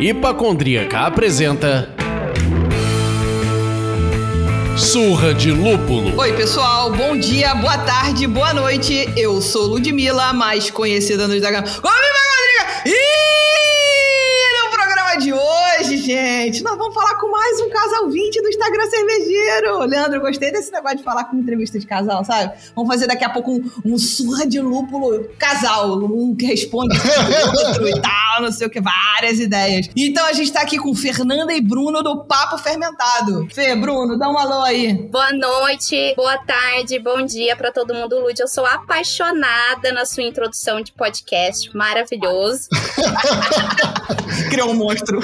Hipacondríaca apresenta. Surra de Lúpulo. Oi, pessoal, bom dia, boa tarde, boa noite. Eu sou Ludmilla, mais conhecida no Instagram como Hipacondríaca. E no programa de hoje, gente, nós vamos falar com mais um casal 20 do Instagram Cervejeiro. Leandro, gostei desse negócio de falar com entrevista de casal, sabe? Vamos fazer daqui a pouco um, um surra de lúpulo casal, um que responde o outro e tal, não sei o que, várias ideias. Então a gente tá aqui com Fernanda e Bruno do Papo Fermentado. Fê, Bruno, dá um alô aí. Boa noite, boa tarde, bom dia pra todo mundo, Lud. Eu sou apaixonada na sua introdução de podcast, maravilhoso. Criou um monstro.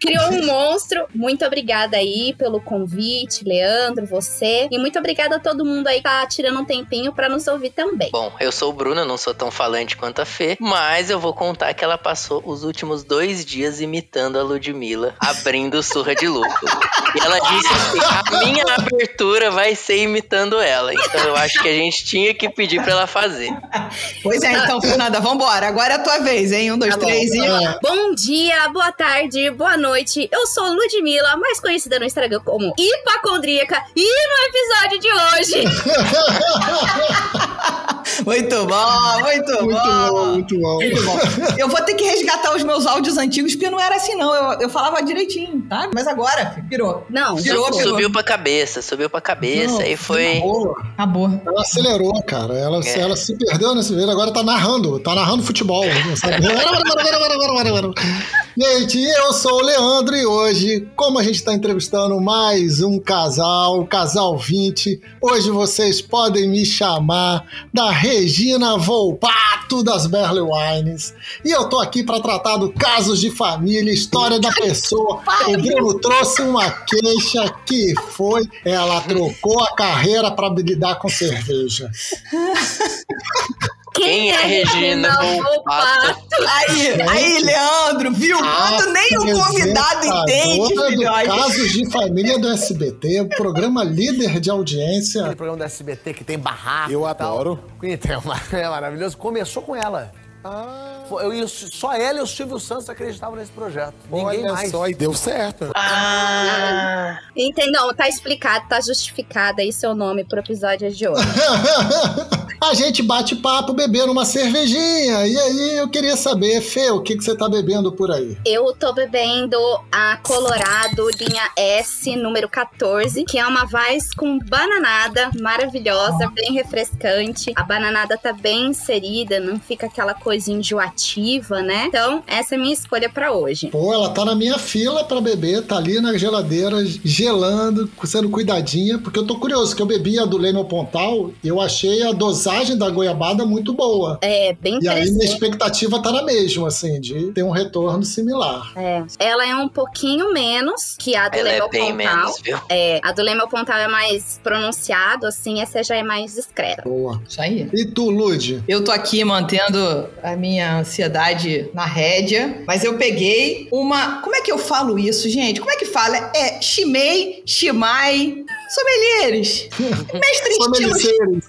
Criou um monstro. Muito obrigada aí pelo convite, Leandro, você. E muito obrigada a todo mundo aí que tá tirando um tempinho pra nos ouvir também. Bom, eu sou o Bruno, não sou tão falante quanto a Fê, mas eu vou contar que ela passou os últimos dois dias imitando a Ludmilla, abrindo surra de lúpulo. E ela disse assim: a minha abertura vai ser imitando ela. Então eu acho que a gente tinha que pedir pra ela fazer. Pois é, então, Fernanda, vambora. Agora é a tua vez, hein? Um, dois, Tá bom. três e. Bom dia, boa tarde, boa noite. Eu sou Ludmilla, mais conhecida no Instagram como Hipacondríaca. E no episódio de hoje, Muito bom, muito, Muito bom. bom, muito bom. Muito bom. Eu vou ter que resgatar os meus áudios antigos, porque não era assim, não. Eu, eu falava direitinho, tá? Mas agora, filho, pirou. não, Virou, virou. Subiu pra cabeça, subiu pra cabeça Não, e foi. Boa. Acabou. Ela acelerou, cara. Ela, É. ela se perdeu nesse vídeo, agora tá narrando. Tá narrando futebol. gente, eu sou o Leandro e hoje, como a gente tá entrevistando mais um casal, o casal 20, hoje vocês podem me chamar da Regina Volpato das Berle Wines. E eu tô aqui para tratar do casos de família, história da pessoa. O Bruno trouxe uma queixa que foi, ela trocou a carreira para lidar com cerveja. Quem é Regina Volpato? Aí, aí, Leandro, viu? Quando nem o convidado entende, filhote. Casos de Família do SBT, o programa líder de audiência. Aquele programa do SBT que tem barraco. Eu tal. adoro. Então, é maravilhoso. Começou com ela. Foi- eu, só ela e o Silvio Santos acreditavam nesse projeto. Ninguém Olha mais. só, e deu certo. Ah, Entendeu? Tá explicado, tá justificado aí seu nome pro episódio de hoje. A gente bate papo bebendo uma cervejinha. E aí eu queria saber, Fê, o que, que você tá bebendo por aí? Eu tô bebendo a Colorado linha S, número 14, que é uma Weiss com bananada maravilhosa, bem refrescante. A bananada tá bem inserida, não fica aquela coisa enjoativa, né? Então, essa é a minha escolha pra hoje. Pô, ela tá na minha fila pra beber, tá ali na geladeira, gelando, sendo cuidadinha, porque eu tô curioso, que eu bebi a do Leme ao Pontal e eu achei a dosagem da goiabada muito boa. É bem E aí minha expectativa tá na mesma, assim, de ter um retorno similar. É. Ela é um pouquinho menos que a do ela Leme é bem Pontal. menos, viu? É, a do Leme ao Pontal é mais pronunciado, assim, essa já é mais discreta. Boa. Isso aí. E tu, Lude? Eu tô aqui mantendo a minha ansiedade na rédea, mas eu peguei uma. Como é que eu falo isso, gente? Como é que fala? É Shimei, Shimai, sommeliers. Mestre estilos. Sommeliers.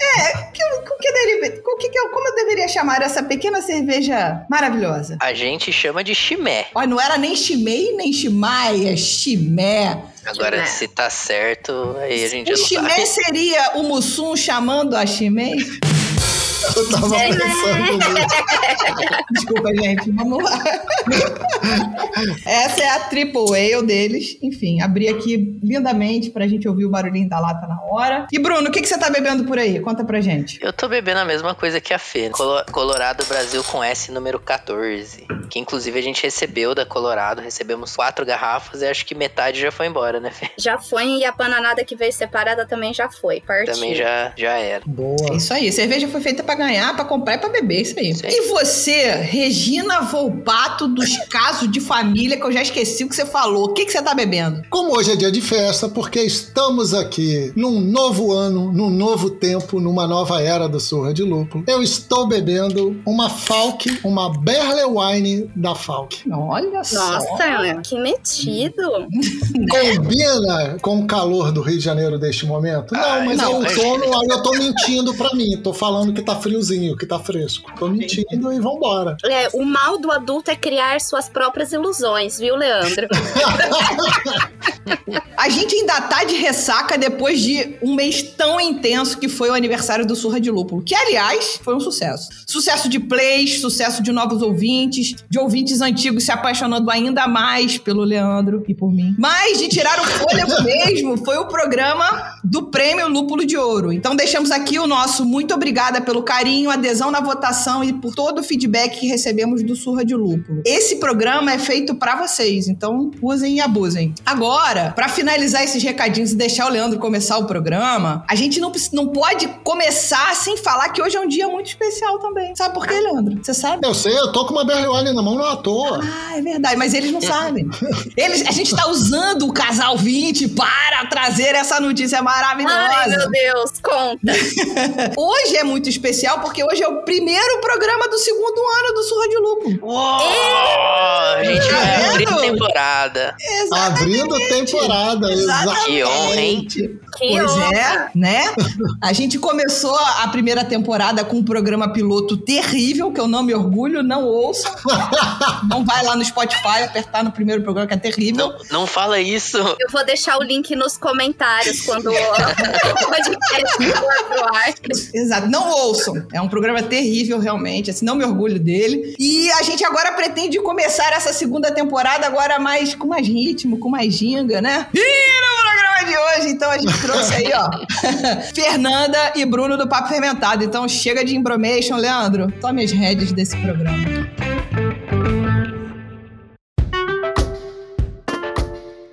Que, com que deriva- com que como eu deveria chamar essa pequena cerveja maravilhosa? A gente chama de chimé. Olha, não era nem Shimei, nem Shimai, é Chimé. Agora, Chimé. se tá certo, aí a gente O não Chimé sabe. seria o Mussum chamando a Chimei? Eu tava É, pensando nisso. Desculpa, gente. Vamos lá. Essa é a Triple Ale deles. Enfim, abri aqui lindamente pra gente ouvir o barulhinho da lata na hora. E Bruno, o que, que você tá bebendo por aí? Conta pra gente. Eu tô bebendo a mesma coisa que a Fê. Colo- Colorado Brasil com S número 14. Que inclusive a gente recebeu da Colorado. Recebemos quatro garrafas e acho que metade já foi embora, né, Fê? Já foi e a bananada que veio separada também já foi, partiu. Também já, já era. É Boa. isso aí. Cerveja foi feita pra ganhar, pra comprar e pra beber, isso aí. Isso aí. E você, Regina Volpato, dos casos de família, que eu já esqueci o que você falou. O que, que você tá bebendo? Como hoje é dia de festa, porque estamos aqui num novo ano, num novo tempo, numa nova era do Surra de Lúpulo, eu estou bebendo uma Falk, uma Berle Wine da Falk. Olha só. Nossa, que metido. Combina com o calor do Rio de Janeiro deste momento? Não, mas não, é outono, aí eu tô mentindo pra mim. Tô falando que tá friozinho, que tá fresco. Tô mentindo e vambora. É, o mal do adulto é criar suas próprias ilusões, viu, Leandro? A gente ainda tá de ressaca depois de um mês tão intenso que foi o aniversário do Surra de Lúpulo. Que, aliás, foi um sucesso. Sucesso de plays, sucesso de novos ouvintes, de ouvintes antigos se apaixonando ainda mais pelo Leandro e por mim. Mas de tirar o fôlego mesmo foi o programa do Prêmio Lúpulo de Ouro. Então deixamos aqui o nosso muito obrigada pelo carinho, adesão na votação e por todo o feedback que recebemos do Surra de Lúpulo. Esse programa é feito pra vocês, então usem e abusem. Agora, pra finalizar esses recadinhos e deixar o Leandro começar o programa, a gente não, não pode começar sem falar que hoje é um dia muito especial também. Sabe por quê, Leandro? Você sabe? Eu sei, eu tô com uma Berle Wine na mão, não à toa. Ah, é verdade, mas eles não sabem. Eles, a gente tá usando o casal 20 para trazer essa notícia maravilhosa. Ai, meu Deus, conta. Hoje é muito especial porque hoje é o primeiro programa do segundo ano do Surra de Lupo. Uou! A gente Tá vai abrir vendo? temporada. Abrindo temporada, exato. Que honra, hein? Que Pois é, né? A gente começou a primeira temporada com um programa piloto terrível, que eu não me orgulho, não ouçam. não vai lá no Spotify apertar no primeiro programa, que é terrível. Não, não fala isso. Eu vou deixar o link nos comentários quando o podcast for pro ar. Exato, não ouçam. É um programa terrível, realmente. Assim, não me orgulho dele. E a gente agora pretende começar essa segunda temporada agora mais com mais ritmo, com mais ginga, né? E no programa de hoje, então a gente trouxe aí, ó, Fernanda e Bruno do Papo Fermentado. Então chega de imbromation, Leandro. Tome as rédeas desse programa.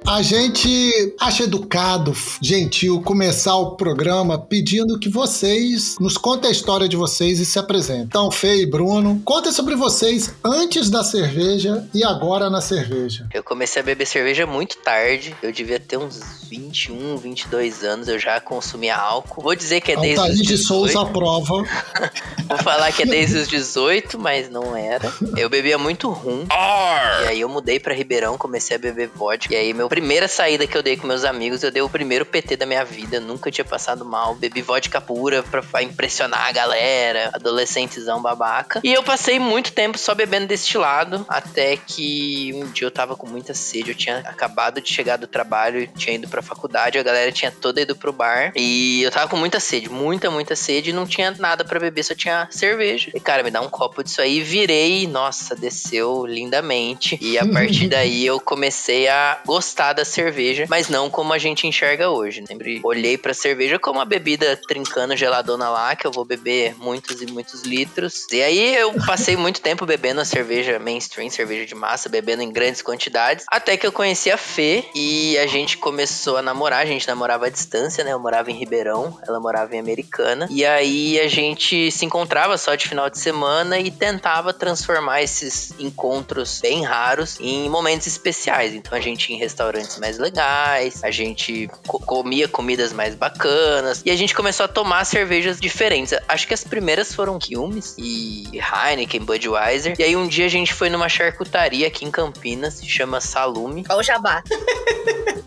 A gente acha educado, gentil, começar o programa pedindo que vocês nos contem a história de vocês e se apresentem. Então, Fê e Bruno, contem sobre vocês antes da cerveja e agora na cerveja. Eu comecei a beber cerveja muito tarde. Eu devia ter uns 21, 22 anos. Eu já consumia álcool. Vou dizer que é desde os Altair de 18. Souza aprova. Vou falar que é desde os 18, mas não era. Eu bebia muito rum. E aí eu mudei pra Ribeirão, comecei a beber vodka. E aí, minha primeira saída que eu dei com meus amigos, eu dei o primeiro PT da minha vida. Nunca tinha passado mal. Bebi vodka pura pra, impressionar a galera. Adolescentezão babaca. E eu passei muito tempo só bebendo destilado. Até que um dia eu tava com muita sede. Eu tinha acabado de chegar do trabalho, tinha ido pra faculdade. A galera tinha toda ido pro bar. E eu tava com muita sede, muita, muita sede. E não tinha nada pra beber, só tinha cerveja. E cara, me dá um copo disso aí. Virei, nossa, desceu lindamente. E a partir daí eu comecei a gostar da cerveja, mas não como a gente enxerga hoje. Sempre olhei pra cerveja como uma bebida trincando geladona lá, que eu vou beber muitos e muitos litros. E aí eu passei muito tempo bebendo a cerveja mainstream, cerveja de massa, bebendo em grandes quantidades. Até que eu conheci a Fê e a gente começou a namorar. A gente namorava à distância, né? Eu morava em Ribeirão, ela morava em Americana. E aí a gente se encontrava só de final de semana e tentava transformar esses encontros bem raros em momentos especiais. Então a gente ia em restaurantes mais legais, a gente co- comia comidas mais bacanas e a gente começou a tomar cervejas diferentes. Acho que as primeiras foram Quilmes e Heineken, Budweiser. E aí um dia a gente foi numa charcutaria aqui em Campinas, se chama Salume. O jabá.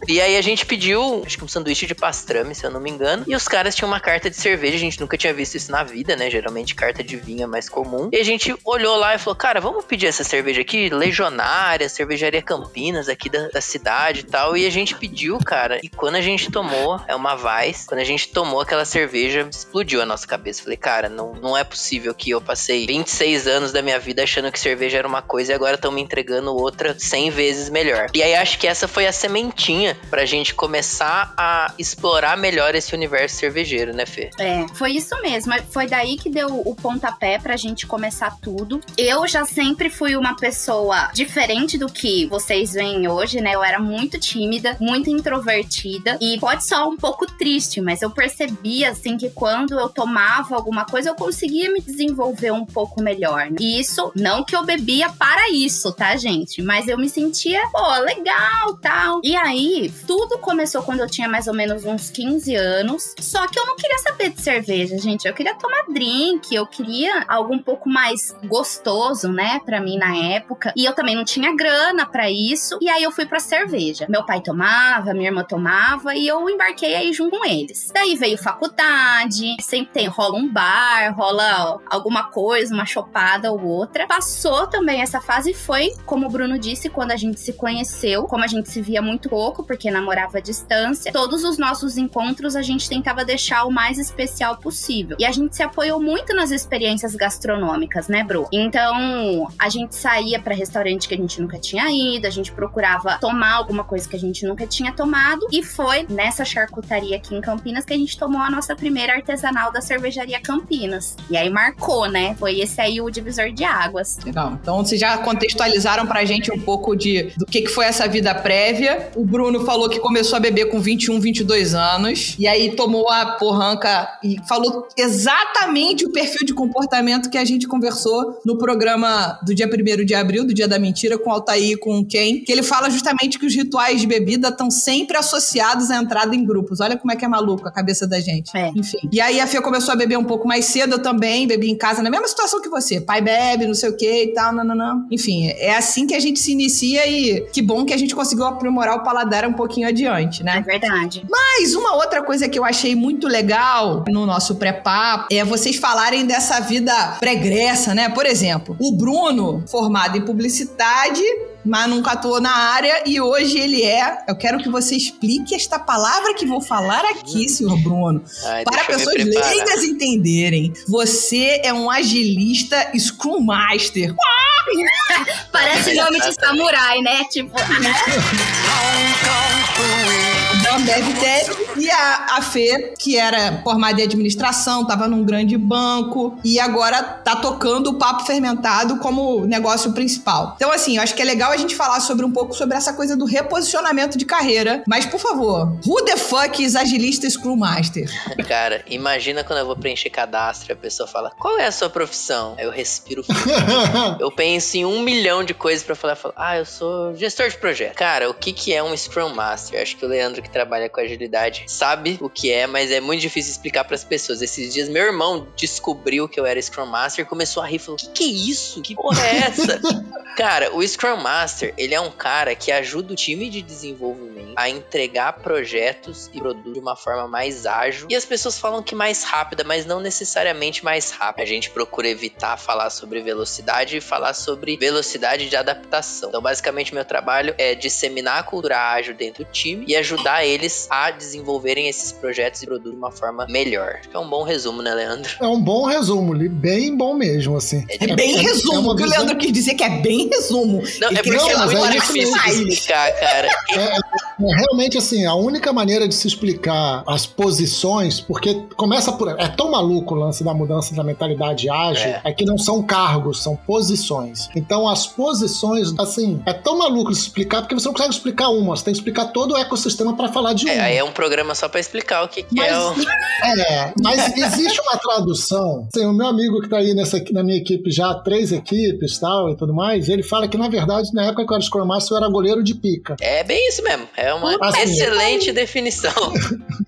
E aí a gente pediu, acho que um sanduíche de pastrame, se eu não me engano. E os caras tinham uma carta de cerveja, a gente nunca tinha visto isso na vida, né? Geralmente carta de vinho é mais comum. E a gente olhou lá e falou, cara, vamos pedir essa cerveja aqui, Legionária, Cervejaria Campinas, aqui da, da cidade e tal. E a gente pediu, cara. E quando a gente tomou, é uma Weiss, quando a gente tomou aquela cerveja, explodiu a nossa cabeça. Falei, cara, não, não é possível que eu passei 26 anos da minha vida achando que cerveja era uma coisa e agora estão me entregando outra 100 vezes melhor. E aí acho que essa foi a sementinha pra gente começar a explorar melhor esse universo cervejeiro, né, Fê? É, foi isso mesmo. Foi daí que deu o pontapé pra gente começar tudo. Eu já sempre fui uma pessoa diferente do que vocês veem hoje, né? Eu era muito muito tímida, muito introvertida e pode soar um pouco triste, mas eu percebia assim que quando eu tomava alguma coisa eu conseguia me desenvolver um pouco melhor. Né? E isso, não que eu bebia para isso, tá, gente? Mas eu me sentia, pô, legal, tal. E aí, tudo começou quando eu tinha mais ou menos uns 15 anos. Só que eu não queria saber de cerveja, gente. Eu queria tomar drink, eu queria algo um pouco mais gostoso, né, para mim na época. E eu também não tinha grana para isso. E aí eu fui para cerveja. Meu pai tomava, minha irmã tomava e eu embarquei aí junto com eles. Daí veio faculdade, sempre tem rola um bar, rola alguma coisa, uma chopada ou outra. Passou também essa fase foi, como o Bruno disse, quando a gente se conheceu, como a gente se via muito pouco, porque namorava à distância, todos os nossos encontros a gente tentava deixar o mais especial possível. E a gente se apoiou muito nas experiências gastronômicas, né, Bru? Então, a gente saía para restaurante que a gente nunca tinha ido, a gente procurava tomar alguma coisa que a gente nunca tinha tomado, e foi nessa charcutaria aqui em Campinas que a gente tomou a nossa primeira artesanal da cervejaria Campinas. E aí marcou, né? Foi esse aí o divisor de águas. Legal. Então, vocês já contextualizaram pra gente um pouco de do que, que foi essa vida prévia. O Bruno falou que começou a beber com 21, 22 anos, e aí tomou a porranca e falou exatamente o perfil de comportamento que a gente conversou no programa do dia 1 de abril, do Dia da Mentira, com o Altair e com Ken, que ele fala justamente que os rituais de bebida estão sempre associados à entrada em grupos. Olha como é que é maluco a cabeça da gente. É. Enfim. E aí a Fê começou a beber um pouco mais cedo, eu também bebi em casa, na mesma situação que você. Pai bebe, não sei o que e tal, não, não, não. Enfim, é assim que a gente se inicia e que bom que a gente conseguiu aprimorar o paladar um pouquinho adiante, É né? verdade. Mas uma outra coisa que eu achei muito legal no nosso pré-papo é vocês falarem dessa vida pregressa, né? Por exemplo, o Bruno, formado em publicidade, mas nunca atuou na área e hoje ele é. Eu quero que você explique esta palavra que vou falar aqui, senhor Bruno, Ai, para pessoas leigas entenderem. Você é um agilista Scrum Master. Parece nome de samurai, né? Tipo, Ambev Tech e a, a Fê, que era formada em administração, estava num grande banco e agora tá tocando o papo fermentado como negócio principal. Então, assim, eu acho que é legal a gente falar sobre um pouco sobre essa coisa do reposicionamento de carreira. Mas, por favor, who the fuck is agilista Scrum Master? Cara, imagina quando eu vou preencher cadastro e a pessoa fala, qual é a sua profissão? Aí eu respiro fundo. Eu penso em um milhão de coisas pra falar, falo, ah, eu sou gestor de projeto. Cara, o que que é um Scrum Master? Acho que o Leandro que trabalha com agilidade sabe o que é, mas é muito difícil explicar pras pessoas. Esses dias meu irmão descobriu que eu era Scrum Master, começou a rir, falou, que que é isso? Que porra é essa? Cara, o Scrum Master, ele é um cara que ajuda o time de desenvolvimento a entregar projetos e produtos de uma forma mais ágil. E as pessoas falam que mais rápida, mas não necessariamente mais rápida. A gente procura evitar falar sobre velocidade e falar sobre velocidade de adaptação. Então, basicamente, meu trabalho é disseminar a cultura ágil dentro do time e ajudar eles a desenvolverem esses projetos e produtos de uma forma melhor. Acho que é um bom resumo, né, Leandro? É um bom resumo, Li, bem bom mesmo, assim. É bem é resumo. o que o Leandro quis dizer que é bem resumo. Não, é porque é mas muito é difícil mais. de explicar, cara. É, realmente, assim, a única maneira de se explicar as posições, porque começa por. É tão maluco o lance da mudança da mentalidade ágil, É. é. que não são cargos, são posições. Então, as posições, assim, é tão maluco de se explicar, porque você não consegue explicar uma, você tem que explicar todo o ecossistema para falar de. É, aí é um programa só pra explicar o que, que Mas, é o. é, mas existe uma tradução. Assim, o meu amigo que tá aí nessa, na minha equipe já, três equipes tal e tudo mais, ele fala que, na verdade, na época que eu era Scrum Master, eu era goleiro de pica. É bem isso mesmo. É uma Assim, excelente definição.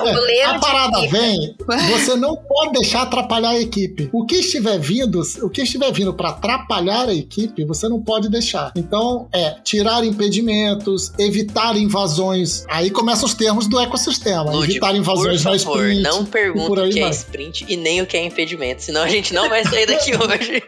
O goleiro a parada pica. vem, você não pode deixar atrapalhar a equipe. O que estiver vindo, o que estiver vindo para atrapalhar a equipe, você não pode deixar. Então, é tirar impedimentos, evitar invasões. Aí começam os termos do ecossistema. Lúdico, evitar invasões por na favor, sprint. não por pergunta o que é sprint e nem o que é impedimento, senão a gente não vai sair daqui hoje.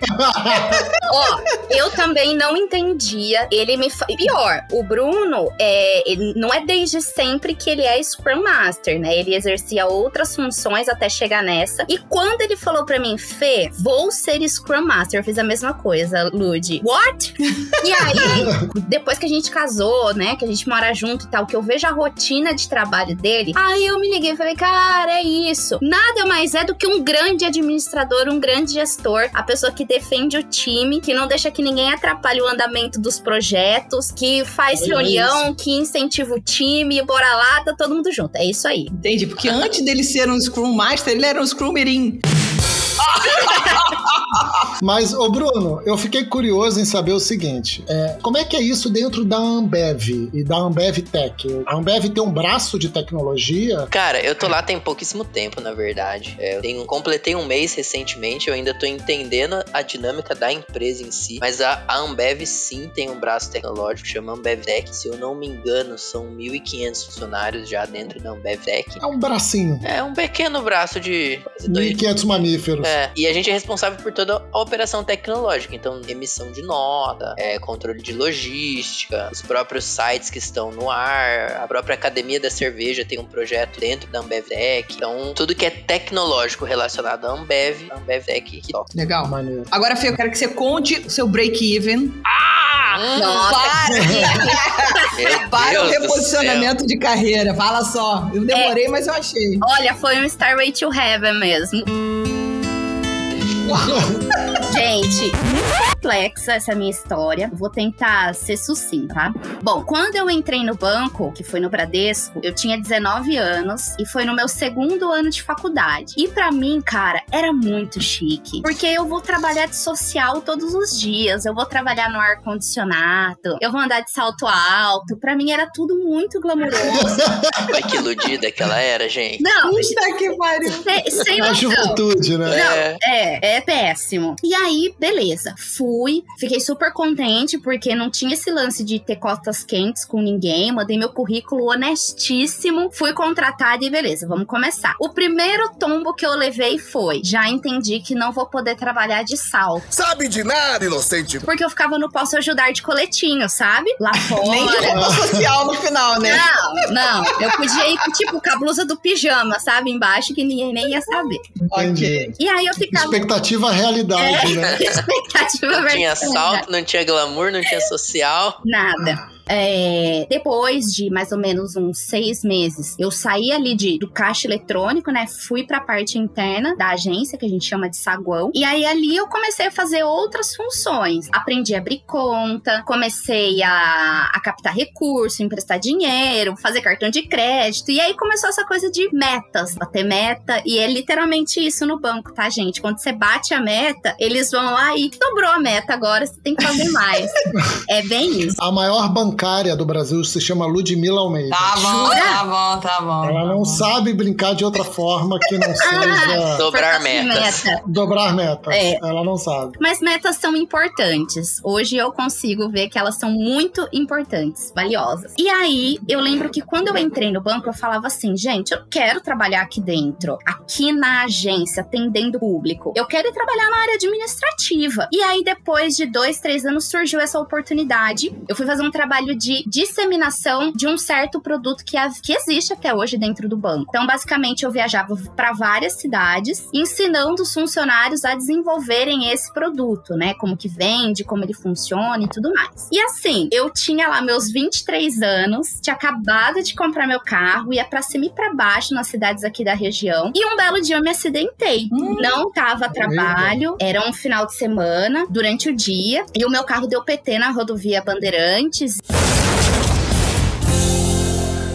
Ó, eu também não entendia. Ele me. fa- Pior, o Bruno, é, não é desde sempre que ele é Scrum Master, né? Ele exercia outras funções até chegar nessa. E quando ele falou pra mim, Fê, vou ser Scrum Master, eu fiz a mesma coisa, Lud. What? E aí, depois que a gente casou, né? Que a gente mora junto e tal, que eu vejo a rotina de trabalho dele, aí eu me liguei e falei, cara, é isso. Nada mais é do que um grande administrador, um grande gestor, a pessoa que defende o time, que não deixa que ninguém atrapalhe o andamento dos projetos, que faz Olha reunião, que incentiva o time, bora lá, tá todo mundo junto. É isso aí. Entendi, porque antes dele ser um Scrum Master, ele era um Scrum Mirim. Mas, ô Bruno, eu fiquei curioso em saber o seguinte: é, como é que é isso dentro da Ambev e da Ambev Tech? A Ambev tem um braço de tecnologia. Cara, eu tô lá tem pouquíssimo tempo, na verdade. É, eu tenho, completei um mês recentemente, eu ainda tô entendendo a dinâmica da empresa em si. Mas a, a Ambev sim tem um braço tecnológico, chama Ambev Tech. Se eu não me engano, são 1.500 funcionários já dentro da Ambev Tech. É um bracinho. É um pequeno braço de quase dois 1.500 mamíferos. É, e a gente é responsável por toda a operação tecnológica, então emissão de nota, é, controle de logística, os próprios sites que estão no ar, a própria academia da cerveja tem um projeto dentro da Ambev Tech, então tudo que é tecnológico relacionado à Ambev, a Ambev Tech que toca. Legal. Maneiro. Agora, Fê, eu quero que você conte o seu break-even. Nossa, Meu Para o reposicionamento de carreira. Fala só. Eu demorei, mas eu achei. Olha, foi um Starway to Heaven mesmo. Gente, muito complexa essa minha história. Vou tentar ser sucinta, tá? Bom, quando eu entrei no banco, que foi no Bradesco, eu tinha 19 anos e foi no meu segundo ano de faculdade. E pra mim, cara, era muito chique. Porque eu vou trabalhar de social todos os dias, eu vou trabalhar no ar-condicionado, eu vou andar de salto alto. Pra mim era tudo muito glamouroso. Olha que iludida que ela era, gente. Não, Puta que pariu. sem, sem É a juventude, né? Não, É. é, é péssimo. E aí, beleza. Fui, fiquei super contente porque não tinha esse lance de ter costas quentes com ninguém. Mandei meu currículo honestíssimo, fui contratada e beleza, vamos começar. O primeiro tombo que eu levei foi: já entendi que não vou poder trabalhar de salto. Sabe de nada, inocente. Porque eu ficava no Posso Ajudar de coletinho, sabe? Lá Nem de fora. roupa social no final, né? Não, não. Eu podia ir, tipo, com a blusa do pijama, sabe? Embaixo, que ninguém nem ia saber. Entendi. E aí eu ficava. Expectativa realidade, né? Expectativa Não tinha salto, não tinha glamour, não tinha social. Nada. É, depois de mais ou menos uns seis meses, eu saí ali de, do caixa eletrônico, né? Fui pra parte interna da agência, que a gente chama de saguão. E aí ali eu comecei a fazer outras funções. Aprendi a abrir conta, comecei a, a captar recurso, emprestar dinheiro, fazer cartão de crédito. E aí começou essa coisa de metas, bater meta. E é literalmente isso no banco, tá, gente? Quando você bate a meta, eles vão lá e dobrou a meta agora, você tem que fazer mais. é bem isso. A maior bancária do Brasil se chama Ludmila Almeida. Tá bom, Jura? tá bom, tá bom. Ela não sabe brincar de outra forma que não seja Dobrar metas. meta. dobrar metas. É. Ela não sabe. Mas metas são importantes. Hoje eu consigo ver que elas são muito importantes, valiosas. E aí, eu lembro que quando eu entrei no banco, eu falava assim: gente, eu quero trabalhar aqui dentro, aqui na agência, atendendo o público. Eu quero ir trabalhar na área administrativa. E aí, depois de dois, três anos, surgiu essa oportunidade. Eu fui fazer um trabalho de disseminação de um certo produto que, que existe até hoje dentro do banco. Então, basicamente, eu viajava para várias cidades, ensinando os funcionários a desenvolverem esse produto, né? Como que vende, como ele funciona e tudo mais. E assim, eu tinha lá meus 23 anos, tinha acabado de comprar meu carro, ia pra cima e pra baixo nas cidades aqui da região. E um belo dia eu me acidentei. Hum. Não tava a trabalho, era um final de semana, durante o dia, e o meu carro deu PT na rodovia Bandeirantes.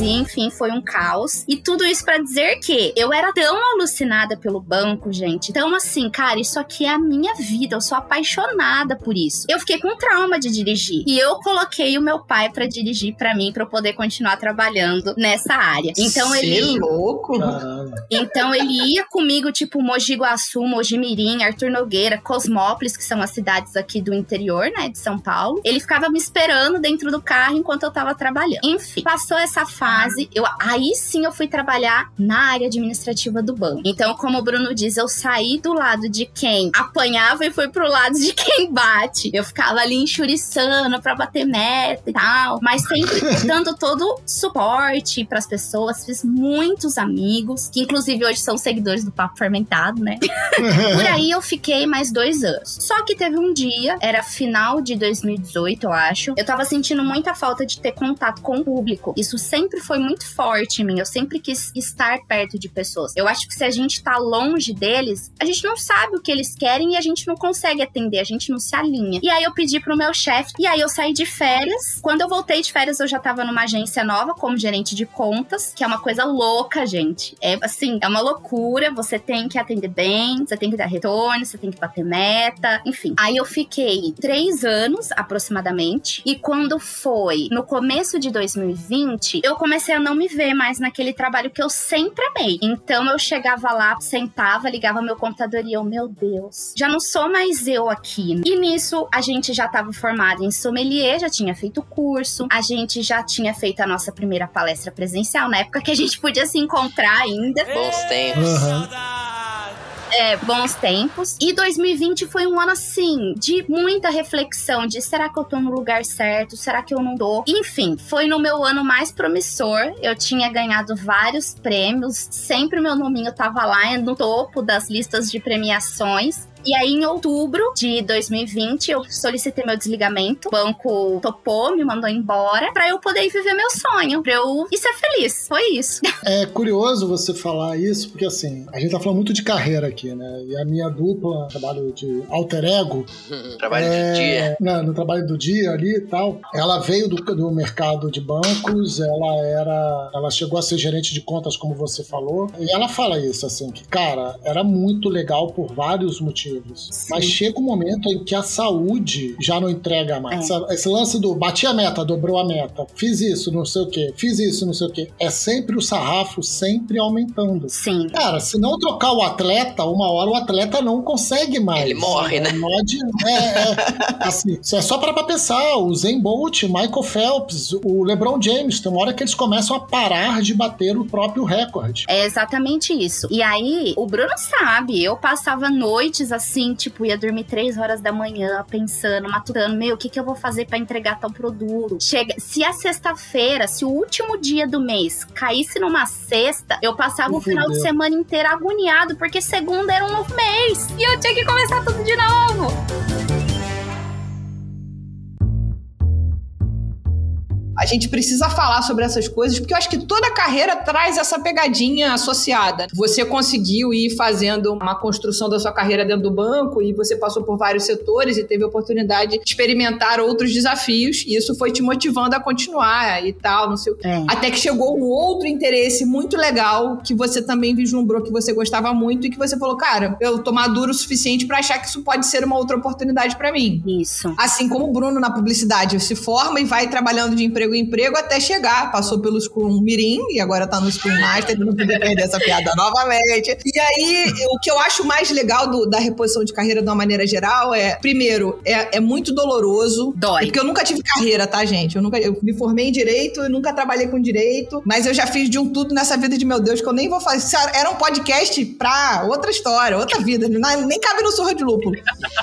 E, enfim, foi um caos. E tudo isso pra dizer que eu era tão alucinada pelo banco, gente. Tão assim, cara, isso aqui é a minha vida. Eu sou apaixonada por isso. Eu fiquei com trauma de dirigir. E eu coloquei o meu pai pra dirigir pra mim, pra eu poder continuar trabalhando nessa área. Então Cê ele. é louco. Caralho. Então ele ia comigo, tipo, Mogi Guaçu, Mogi Mirim, Arthur Nogueira, Cosmópolis, que são as cidades aqui do interior, né, de São Paulo. Ele ficava me esperando dentro do carro enquanto eu tava trabalhando. Enfim, passou essa fase fase, eu aí sim eu fui trabalhar na área administrativa do banco. Então, como o Bruno diz, eu saí do lado de quem apanhava e fui pro lado de quem bate. Eu ficava ali enxuriçando pra bater meta e tal, mas sempre dando todo suporte pras pessoas. Fiz muitos amigos, que inclusive hoje são seguidores do Papo Fermentado, né? Por aí eu fiquei mais dois anos. Só que teve um dia, era final de 2018, eu acho. Eu tava sentindo muita falta de ter contato com o público. Isso sempre foi muito forte em mim. Eu sempre quis estar perto de pessoas. Eu acho que se a gente tá longe deles, a gente não sabe o que eles querem e a gente não consegue atender, a gente não se alinha. E aí eu pedi pro meu chefe, e aí eu saí de férias. Quando eu voltei de férias, eu já tava numa agência nova como gerente de contas, que é uma coisa louca, gente. É assim, é uma loucura. Você tem que atender bem, você tem que dar retorno, você tem que bater meta, enfim. Aí eu fiquei três anos aproximadamente, e quando foi no começo de 2020, eu comecei a não me ver mais naquele trabalho que eu sempre amei. Então eu chegava lá, sentava, ligava meu computador e eu, meu Deus, já não sou mais eu aqui. E nisso a gente já estava formado em sommelier, já tinha feito curso, a gente já tinha feito a nossa primeira palestra presencial, na época que a gente podia se encontrar ainda. Bons tempos. Uhum. É, bons tempos. E 2020 foi um ano assim, de muita reflexão: de será que eu tô no lugar certo? Será que eu não tô? Enfim, foi no meu ano mais promissor. Eu tinha ganhado vários prêmios, sempre meu nominho tava lá no topo das listas de premiações. E aí, em outubro de 2020, eu solicitei meu desligamento. O banco topou, me mandou embora, pra eu poder viver meu sonho, pra eu ir ser feliz. Foi isso. É curioso você falar isso, porque assim, a gente tá falando muito de carreira aqui, né? E a minha dupla, trabalho de alter ego. Trabalho é, de dia. né, no trabalho do dia ali e tal. Ela veio do, do mercado de bancos, ela era. Ela chegou a ser gerente de contas, como você falou. E ela fala isso, assim, que, cara, era muito legal por vários motivos. Mas chega um momento em que a saúde já não entrega mais. É. Essa- Esse lance do bati a meta, dobrou a meta, fiz isso, não sei o quê, fiz isso, não sei o quê. É sempre o sarrafo sempre aumentando. Sim. Cara, se não trocar o atleta, uma hora o atleta não consegue mais. Ele morre, né? Pode, é, é, assim, isso é só para pra pensar. O Zen Bolt, Michael Phelps, o LeBron James, tem uma hora que eles começam a parar de bater o próprio recorde. É exatamente isso. E aí, o Bruno sabe, eu passava noites assim, tipo, ia dormir três horas da manhã, pensando, matutando, meu, o que, que eu vou fazer pra entregar tal produto? Chega, se a sexta-feira, se o último dia do mês caísse numa sexta, eu passava o final de semana inteiro agoniado, porque segunda era um novo mês. E eu tinha que começar tudo de novo. Gente precisa falar sobre essas coisas, porque eu acho que toda carreira traz essa pegadinha associada. Você conseguiu ir fazendo uma construção da sua carreira dentro do banco e você passou por vários setores e teve a oportunidade de experimentar outros desafios, e isso foi te motivando a continuar e tal, não sei o quê. É. Até que chegou um outro interesse muito legal que você também vislumbrou que você gostava muito e que você falou, cara, eu tô maduro o suficiente pra achar que isso pode ser uma outra oportunidade pra mim. Isso. Assim como o Bruno na publicidade se forma e vai trabalhando de emprego em emprego até chegar. Passou pelo Scrum Mirim e agora tá no Scrum Master, não poder perder essa piada novamente. E aí, o que eu acho mais legal do- da reposição de carreira de uma maneira geral é, primeiro, é, é muito doloroso. Dói. Porque eu nunca tive carreira, tá, gente? Eu, nunca, eu me formei em direito, eu nunca trabalhei com direito, mas eu já fiz de um tudo nessa vida de meu Deus, que eu nem vou fazer. Era um podcast pra outra história, outra vida. Nem cabe no surra de lúpulo.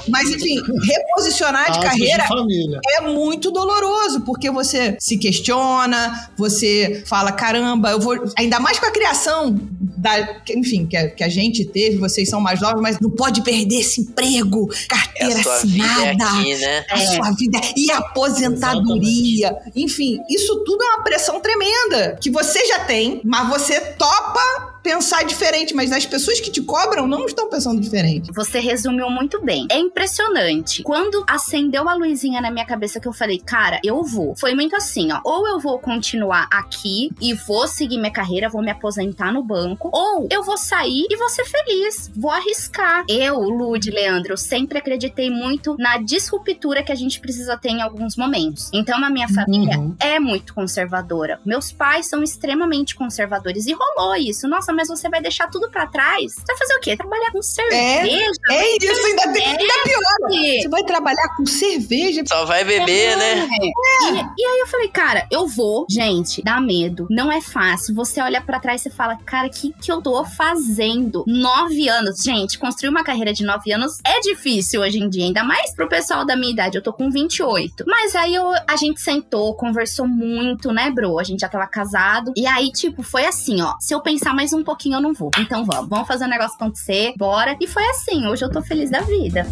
Mas, enfim, reposicionar de carreira de é muito doloroso, porque você se questiona, você fala, caramba, eu vou. Ainda mais com a criação da. que, Enfim, que a, que a gente teve, vocês são mais novos, mas não pode perder esse emprego, É carteira a sua vida é assinada. aqui, né? A sua vida e a aposentadoria. Enfim, isso tudo é uma pressão tremenda que você já tem, mas você topa pensar diferente, mas as pessoas que te cobram não estão pensando diferente. Você resumiu muito bem. É impressionante. Quando acendeu a luzinha na minha cabeça que eu falei, cara, eu vou. Foi muito assim, ó. Ou eu vou continuar aqui e vou seguir minha carreira, vou me aposentar no banco, ou eu vou sair e vou ser feliz, vou arriscar. Eu, Lud, Leandro, sempre acreditei muito na disruptura que a gente precisa ter em alguns momentos. Então, a minha família Uhum. é muito conservadora. Meus pais são extremamente conservadores e rolou isso. Nossa, mas você vai deixar tudo pra trás? Você vai fazer o quê? Trabalhar com cerveja? É isso, ainda, tem, ainda piora. É. Você vai trabalhar com cerveja. Só vai beber, né? E, e aí eu falei, cara, eu vou. Gente, dá medo. Não é fácil. Você olha pra trás e fala, cara, o que, que eu tô fazendo? Nove anos. Gente, construir uma carreira de nove anos é difícil hoje em dia. Ainda mais pro pessoal da minha idade. Eu tô com 28. Mas aí eu, a gente sentou, conversou muito, né, bro? A gente já tava casado. E aí, tipo, foi assim, ó. Se eu pensar mais um pouquinho, eu não vou. Então vamos. Vamos fazer o negócio acontecer. Bora. E foi assim. Hoje eu tô feliz da vida.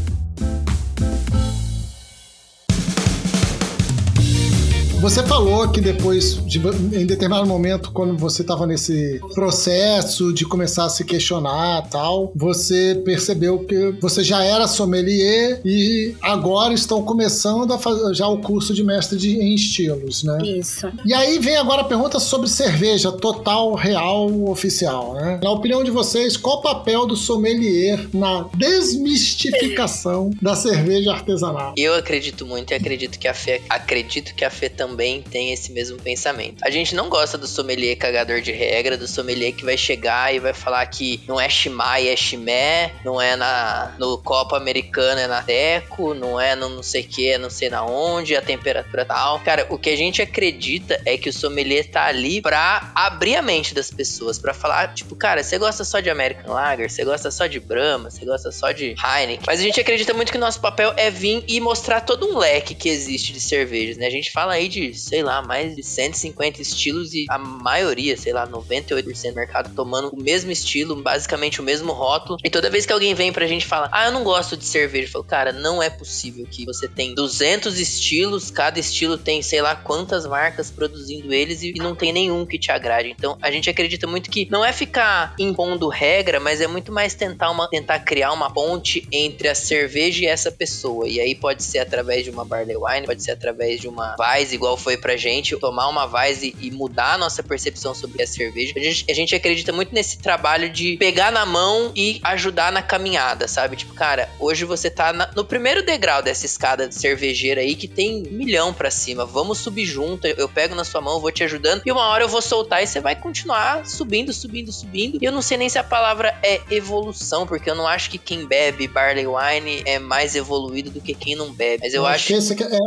Você falou que depois, de, em determinado momento, quando você estava nesse processo de começar a se questionar tal, você percebeu que você já era sommelier e agora estão começando a fazer já o curso de mestre de, em estilos, né? Isso. E aí vem agora a pergunta sobre cerveja total, real, oficial, né? Na opinião de vocês, qual o papel do sommelier na desmistificação da cerveja artesanal? Eu acredito muito e acredito que a Fê, acredito que a Fê também tem esse mesmo pensamento. A gente não gosta do sommelier cagador de regra, do sommelier que vai chegar e vai falar que não é chimay, é chimé, não é na no copo americano, é na deco, não é no não sei que, é não sei na onde, a temperatura tal. Cara, o que a gente acredita é que o sommelier tá ali pra abrir a mente das pessoas, pra falar, tipo, cara, você gosta só de American Lager, você gosta só de Brahma, você gosta só de Heineken. Mas a gente acredita muito que o nosso papel é vir e mostrar todo um leque que existe de cervejas, né? A gente fala aí de, sei lá, mais de 150 estilos e a maioria, sei lá, 98% do mercado tomando o mesmo estilo, basicamente o mesmo rótulo. E toda vez que alguém vem pra gente falar, ah, eu não gosto de cerveja, eu falo, cara, não é possível que você tem 200 estilos, cada estilo tem sei lá quantas marcas produzindo eles e não tem nenhum que te agrade. Então a gente acredita muito que não é ficar impondo regra, mas é muito mais tentar, uma, tentar criar uma ponte entre a cerveja e essa pessoa. E aí pode ser através de uma barley wine, pode ser através de uma Weiss, igual foi pra gente, tomar uma Weiss e, mudar a nossa percepção sobre a cerveja. A gente, a gente acredita muito nesse trabalho de pegar na mão e ajudar na caminhada, sabe? Tipo, cara, hoje você tá na, no primeiro degrau dessa escada de cervejeira aí que tem um milhão pra cima. Vamos subir junto, eu, eu pego na sua mão, vou te ajudando e uma hora eu vou soltar e você vai continuar subindo, subindo, subindo. E eu não sei nem se a palavra é evolução, porque eu não acho que quem bebe barley wine é mais evoluído do que quem não bebe. Mas eu, acho que essa, que é,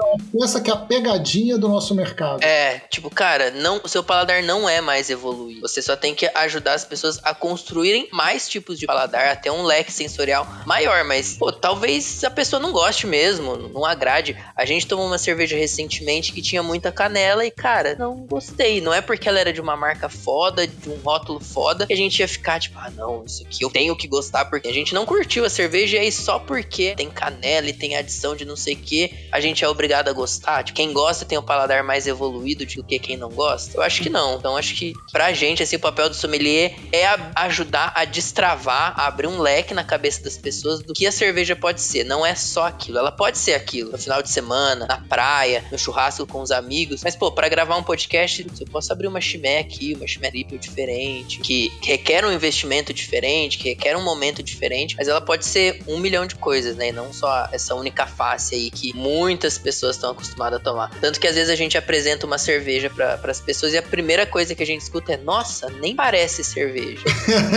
essa que é a pegadinha do nosso mercado. É, tipo, cara, não, o seu paladar não é mais evoluído. Você só tem que ajudar as pessoas a construírem mais tipos de paladar, até um leque sensorial maior. Mas, pô, talvez a pessoa não goste mesmo, não agrade. A gente tomou uma cerveja recentemente que tinha muita canela e, cara, não gostei. Não é porque ela era de uma marca foda, de um rótulo foda, que a gente ia ficar, tipo, ah, não, isso aqui eu tenho que gostar, porque a gente não curtiu a cerveja e aí só porque tem canela e tem adição de não sei o que, a gente é obrigado a gostar. Tipo, quem gosta tem o paladar mais evoluído do que quem não gosta? Eu acho que não. Então acho que pra gente, assim, o papel do sommelier é a ajudar a destravar, a abrir um leque na cabeça das pessoas do que a cerveja pode ser. Não é só aquilo. Ela pode ser aquilo. No final de semana, na praia, no churrasco com os amigos. Mas, pô, pra gravar um podcast, eu posso abrir uma chimé aqui, uma chimé triple diferente, que requer um investimento diferente, que requer um momento diferente, mas ela pode ser um milhão de coisas, né? E não só essa única face aí que muitas pessoas estão acostumadas a tomar. Tanto que às vezes a gente apresenta uma cerveja para as pessoas e a primeira coisa que a gente escuta é: nossa, nem parece cerveja.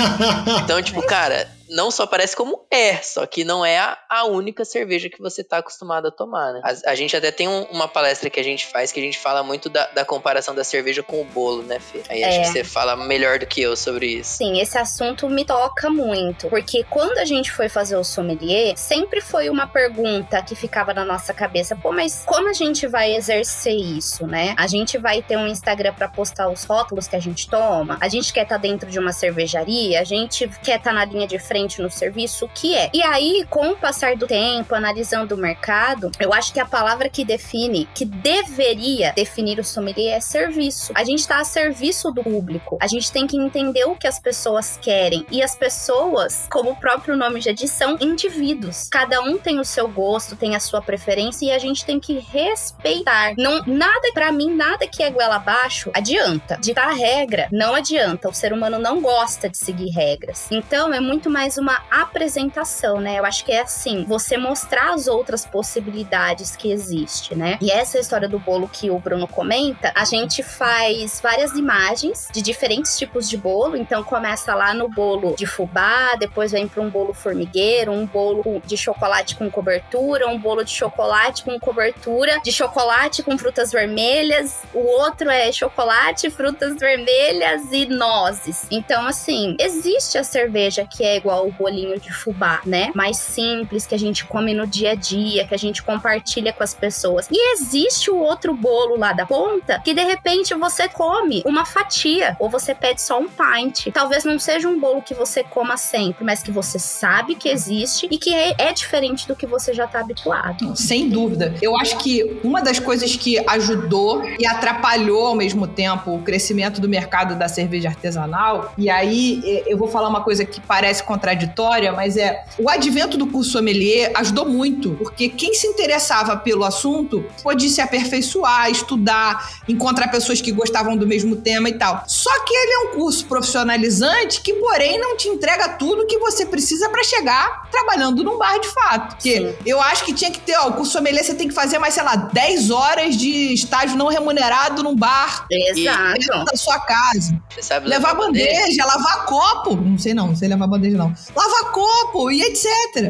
então, tipo, cara, não só parece como é, só que não é a, a única cerveja que você tá acostumado a tomar, né? A, a gente até tem um, uma palestra que a gente faz que a gente fala muito da, da comparação da cerveja com o bolo, né, Fê? Aí acho É. que você fala melhor do que eu sobre isso. Sim, esse assunto me toca muito, porque quando a gente foi fazer o sommelier, sempre foi uma pergunta que ficava na nossa cabeça, pô, mas como a gente vai exercer isso, né? A gente vai ter um Instagram pra postar os rótulos que a gente toma, a gente quer estar dentro de uma cervejaria, a gente quer estar na linha de frente no serviço, o que é? E aí, com o passar do tempo, analisando o mercado, eu acho que a palavra que define, que deveria definir o sommelier é serviço. A gente tá a serviço do público. A gente tem que entender o que as pessoas querem. E as pessoas, como o próprio nome já diz, são indivíduos. Cada um tem o seu gosto, tem a sua preferência e a gente tem que respeitar. Não, nada, para mim, nada que é goela abaixo adianta. Ditar regra não adianta. O ser humano não gosta de seguir regras. Então é muito mais mais uma apresentação, né? Eu acho que é assim, você mostrar as outras possibilidades que existe, né? E essa história do bolo que o Bruno comenta, a gente faz várias imagens de diferentes tipos de bolo, então começa lá no bolo de fubá, depois vem para um bolo formigueiro, um bolo de chocolate com cobertura, um bolo de chocolate com cobertura, de chocolate com frutas vermelhas, o outro é chocolate, frutas vermelhas e nozes. Então, assim, existe a cerveja que é igual o bolinho de fubá, né? Mais simples, que a gente come no dia a dia, que a gente compartilha com as pessoas. E existe o outro bolo lá da ponta que de repente você come uma fatia ou você pede só um pint. Talvez não seja um bolo que você coma sempre, mas que você sabe que existe e que é, é diferente do que você já tá habituado. Sem dúvida. Eu acho que uma das coisas que ajudou e atrapalhou ao mesmo tempo o crescimento do mercado da cerveja artesanal, e aí eu vou falar uma coisa que parece contraditória, mas é o advento do curso sommelier ajudou muito, porque quem se interessava pelo assunto pôde se aperfeiçoar, estudar, encontrar pessoas que gostavam do mesmo tema e tal. Só que ele é um curso profissionalizante que, porém, não te entrega tudo que você precisa para chegar trabalhando num bar de fato. Porque Sim. eu acho que tinha que ter, ó, o curso sommelier você tem que fazer mais, sei lá, 10 horas de estágio não remunerado num bar dentro Exato. da sua casa. Você sabe Levar bandeja, lavar copo. Não sei não, não sei levar bandeja não. Lavar copo e etc.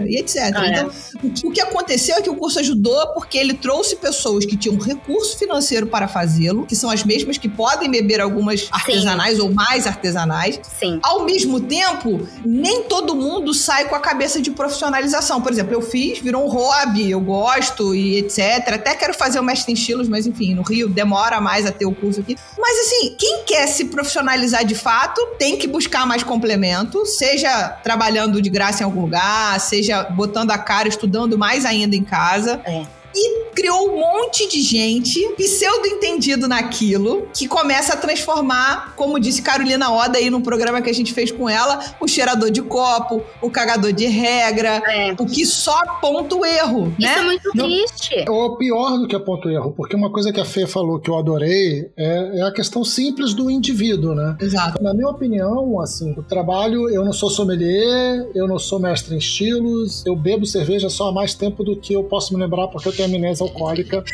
E etc. Ah, é. então, o- o que aconteceu é que o curso ajudou porque ele trouxe pessoas que tinham recurso financeiro para fazê-lo, que são as mesmas que podem beber algumas artesanais ou mais artesanais. Sim. Ao mesmo tempo, nem todo mundo sai com a cabeça de profissionalização. Por exemplo, eu fiz, virou um hobby, eu gosto e etc. Até quero fazer o mestre em estilos, mas enfim, no Rio demora mais a ter o curso aqui. Mas assim, quem quer se profissionalizar de fato tem que buscar mais complemento, seja trabalhando de graça em algum lugar, seja botando a cara, estudando mais ainda em casa. É. E criou um monte de gente pseudo-entendido naquilo que começa a transformar, como disse Carolina Oda aí no programa que a gente fez com ela, o cheirador de copo, o cagador de regra, É. o que só aponta o erro, Isso é né? muito Não. triste. Ou pior do que a ponto erro, porque uma coisa que a Fê falou que eu adorei é, é a questão simples do indivíduo, né? Exato. Na minha opinião, assim, o trabalho, eu não sou sommelier, eu não sou mestre em estilos, eu bebo cerveja só há mais tempo do que eu posso me lembrar porque eu tenho amnésia alcoólica.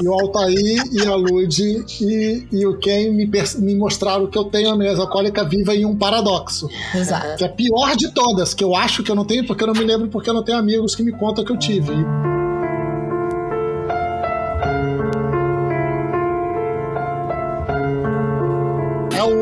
e o Altair e a Lud e, e o Ken me, me mostraram que eu tenho amnésia alcoólica viva em um paradoxo. Exato. Que é a pior de todas, que eu acho que eu não tenho porque eu não me lembro porque eu não tenho amigos que me contam que eu tive.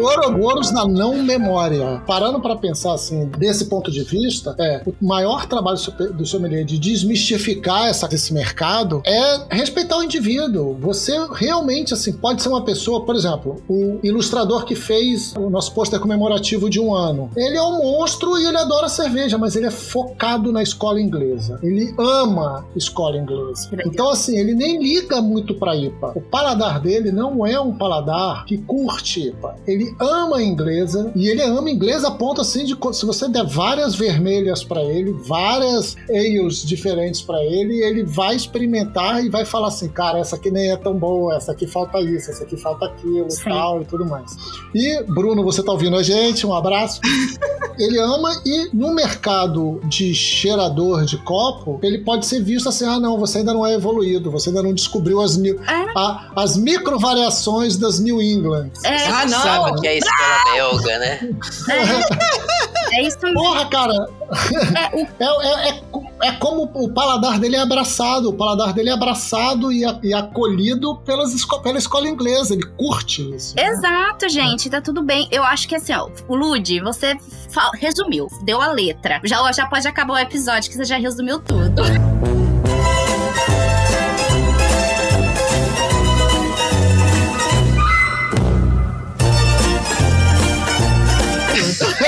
Ouroboros na não memória. Parando para pensar assim, desse ponto de vista, é o maior trabalho do sommelier de desmistificar essa, esse mercado é respeitar o indivíduo. Você realmente assim pode ser uma pessoa, por exemplo, o ilustrador que fez o nosso pôster comemorativo de um ano. Ele é um monstro e ele adora cerveja, mas ele é focado na escola inglesa. Ele ama escola inglesa. Então assim, ele nem liga muito para IPA. O paladar dele não é um paladar que curte IPA. Ele ama a inglesa e ele ama inglesa a ponto assim de se você der várias vermelhas para ele, várias ales diferentes para ele, ele vai experimentar e vai falar assim, cara, essa aqui nem é tão boa, essa aqui falta isso, essa aqui falta aquilo, Sim. tal e tudo mais. E Bruno, você tá ouvindo a gente? Um abraço. ele ama e no mercado de cheirador de copo, ele pode ser visto assim, ah não, você ainda não é evoluído, você ainda não descobriu as new, É. a- as micro variações das New England. É, Ah, não. Que é a escola belga, né? é isso mesmo. Porra, cara, É, o é, é, é, é como o paladar dele é abraçado, o paladar dele é abraçado e, a- e acolhido pelas, esco- pela escola inglesa, ele curte isso. Exato, gente, tá tudo bem. Eu acho que assim, ó, o Lud, você resumiu, deu a letra. Já, já pode acabar o episódio que você já resumiu tudo.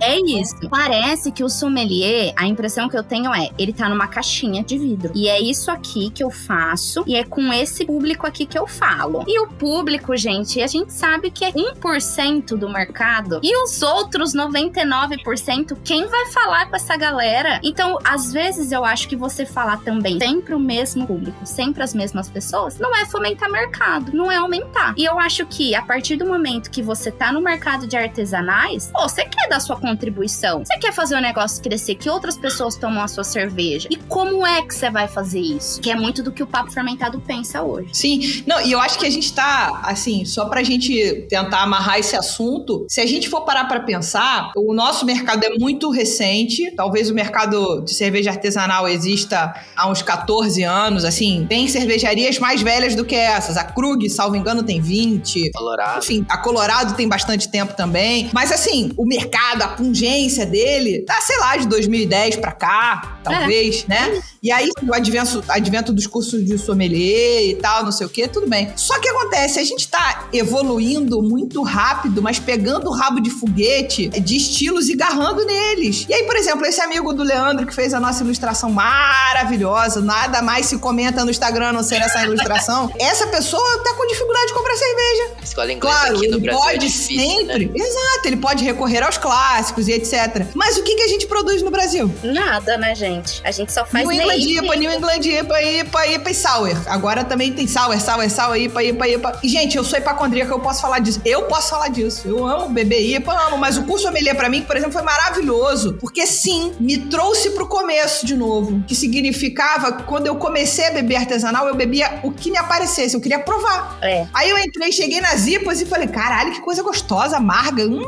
É isso. Parece que o sommelier, a impressão que eu tenho é, ele tá numa caixinha de vidro. E é isso aqui que eu faço, e é com esse público aqui que eu falo. E o público, gente, a gente sabe que é 1% do mercado. E os outros 99%, quem vai falar com essa galera? Então, às vezes eu acho que você falar também sempre o mesmo público, sempre as mesmas pessoas, não é fomentar mercado, não é aumentar. E eu acho que a partir do momento que você tá no mercado de artesanais, pô, você quer dar sua contribuição. Você quer fazer o negócio crescer, que outras pessoas tomam a sua cerveja. E como é que você vai fazer isso? Que é muito do que o Papo Fermentado pensa hoje. Sim, não, e eu acho que a gente tá, assim, só pra gente tentar amarrar esse assunto, se a gente for parar pra pensar, o nosso mercado é muito recente, talvez o mercado de cerveja artesanal exista há uns 14 anos, assim, tem cervejarias mais velhas do que essas. A Krug, salvo engano, tem 20. Colorado. Enfim, a Colorado tem bastante tempo também. Mas assim, o mercado, a pungência dele, tá, sei lá, de 2010 pra cá, talvez, né? E aí, o advento, advento dos cursos de sommelier e tal, não sei o quê, tudo bem. Só que acontece, a gente tá evoluindo muito rápido, mas pegando o rabo de foguete de estilos e garrando neles. E aí, por exemplo, esse amigo do Leandro que fez a nossa ilustração maravilhosa, nada mais se comenta no Instagram a não ser essa ilustração, essa pessoa tá com dificuldade de comprar cerveja. Escola inglesa Claro, aqui no ele Brasil é pode difícil, né? sempre. Exato, ele pode recorrer aos clássicos e etc. Mas o que, que a gente produz no Brasil? Nada, né, gente? A gente só faz New England. IPA, New England IPA, IPA, IPA e Sour. Agora também tem Sour, Sour, Sour, IPA, IPA, IPA. E, gente, eu sou hipacondríaca, eu posso falar disso. Eu posso falar disso. Eu amo beber IPA, amo. Mas o curso sommelier pra mim, por exemplo, foi maravilhoso. Porque, sim, me trouxe pro começo de novo. Que significava, que quando eu comecei a beber artesanal, eu bebia o que me aparecesse. Eu queria provar. É. Aí eu entrei, cheguei nas IPAs e falei, caralho, que coisa gostosa, amarga. Hum,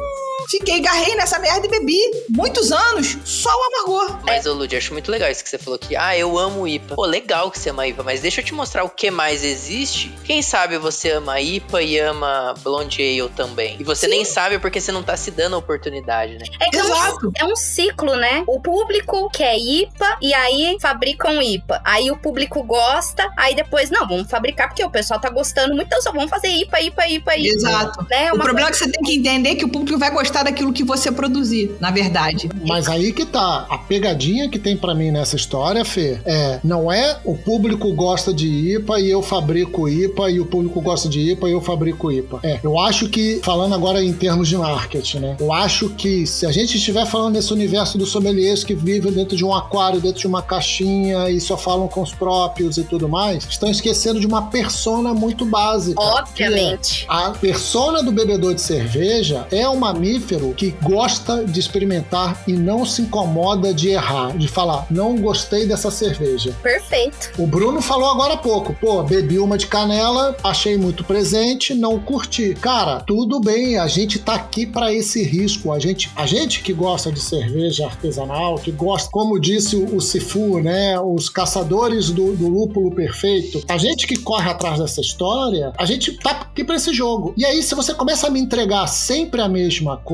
fiquei, garrei nessa merda e bebi. Muitos anos, só o amargor. Mas, ô Lud, acho muito legal isso que você falou que, ah, eu amo IPA. Pô, legal que você ama IPA, mas deixa eu te mostrar o que mais existe. Quem sabe você ama IPA e ama Blonde Ale também. E você Sim. nem sabe porque você não tá se dando a oportunidade, né? É, que é um- Exato. é um ciclo, né? O público quer IPA e aí fabricam IPA. Aí o público gosta, aí depois, não, vamos fabricar porque o pessoal tá gostando muito, então só vamos fazer IPA, IPA, IPA, IPA. Exato. Né? O Uma problema é que você tem que entender que o público vai gostar daquilo que você produzir, na verdade. Mas aí que tá. A pegadinha que tem pra mim nessa história, Fê, é não é o público gosta de IPA e eu fabrico IPA e o público gosta de IPA e eu fabrico IPA. É, eu acho que, falando agora em termos de marketing, né? Eu acho que se a gente estiver falando nesse universo dos sommeliers que vivem dentro de um aquário, dentro de uma caixinha e só falam com os próprios e tudo mais, estão esquecendo de uma persona muito básica. que é Obviamente. a persona do bebedor de cerveja é um mamífero que gosta de experimentar e não se incomoda de errar, de falar, não gostei dessa cerveja. Perfeito. O Bruno falou agora há pouco, pô, bebi uma de canela, achei muito presente, não curti. Cara, tudo bem, a gente tá aqui para esse risco. A gente, a gente que gosta de cerveja artesanal, que gosta, como disse o, o Sifu, né, os caçadores do, do lúpulo perfeito, a gente que corre atrás dessa história, a gente tá aqui pra esse jogo. E aí, se você começa a me entregar sempre a mesma coisa,